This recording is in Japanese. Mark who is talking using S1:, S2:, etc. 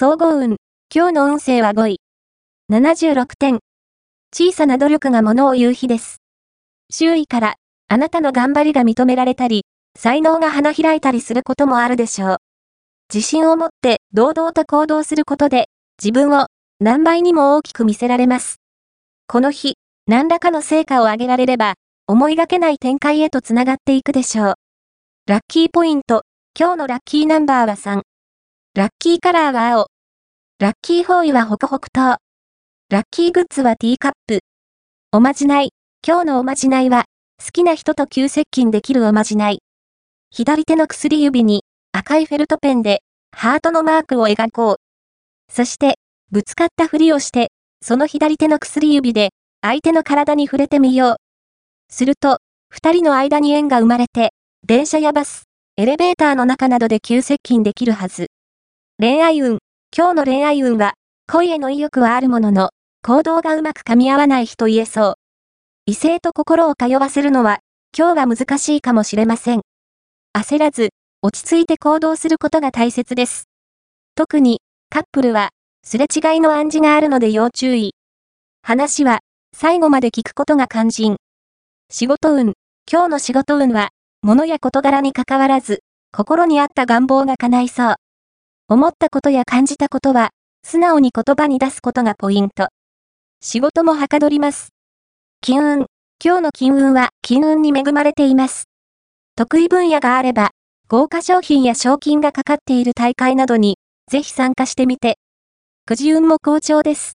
S1: 総合運。今日の運勢は5位。76点。小さな努力が物を言う日です。周囲から、あなたの頑張りが認められたり、才能が花開いたりすることもあるでしょう。自信を持って堂々と行動することで、自分を何倍にも大きく見せられます。この日、何らかの成果を上げられれば、思いがけない展開へとつながっていくでしょう。ラッキーポイント。今日のラッキーナンバーは3。ラッキーカラーは青。ラッキーフォーイはホクホク糖。ラッキーグッズはティーカップ。おまじない。今日のおまじないは、好きな人と急接近できるおまじない。左手の薬指に赤いフェルトペンでハートのマークを描こう。そして、ぶつかったふりをして、その左手の薬指で相手の体に触れてみよう。すると、二人の間に縁が生まれて、電車やバス、エレベーターの中などで急接近できるはず。恋愛運。今日の恋愛運は、恋への意欲はあるものの、行動がうまく噛み合わない日と言えそう。異性と心を通わせるのは、今日は難しいかもしれません。焦らず、落ち着いて行動することが大切です。特に、カップルは、すれ違いの暗示があるので要注意。話は、最後まで聞くことが肝心。仕事運。今日の仕事運は、物や事柄に関わらず、心にあった願望が叶いそう。思ったことや感じたことは、素直に言葉に出すことがポイント。仕事もはかどります。金運。今日の金運は金運に恵まれています。得意分野があれば、豪華商品や賞金がかかっている大会などに、ぜひ参加してみて。くじ運も好調です。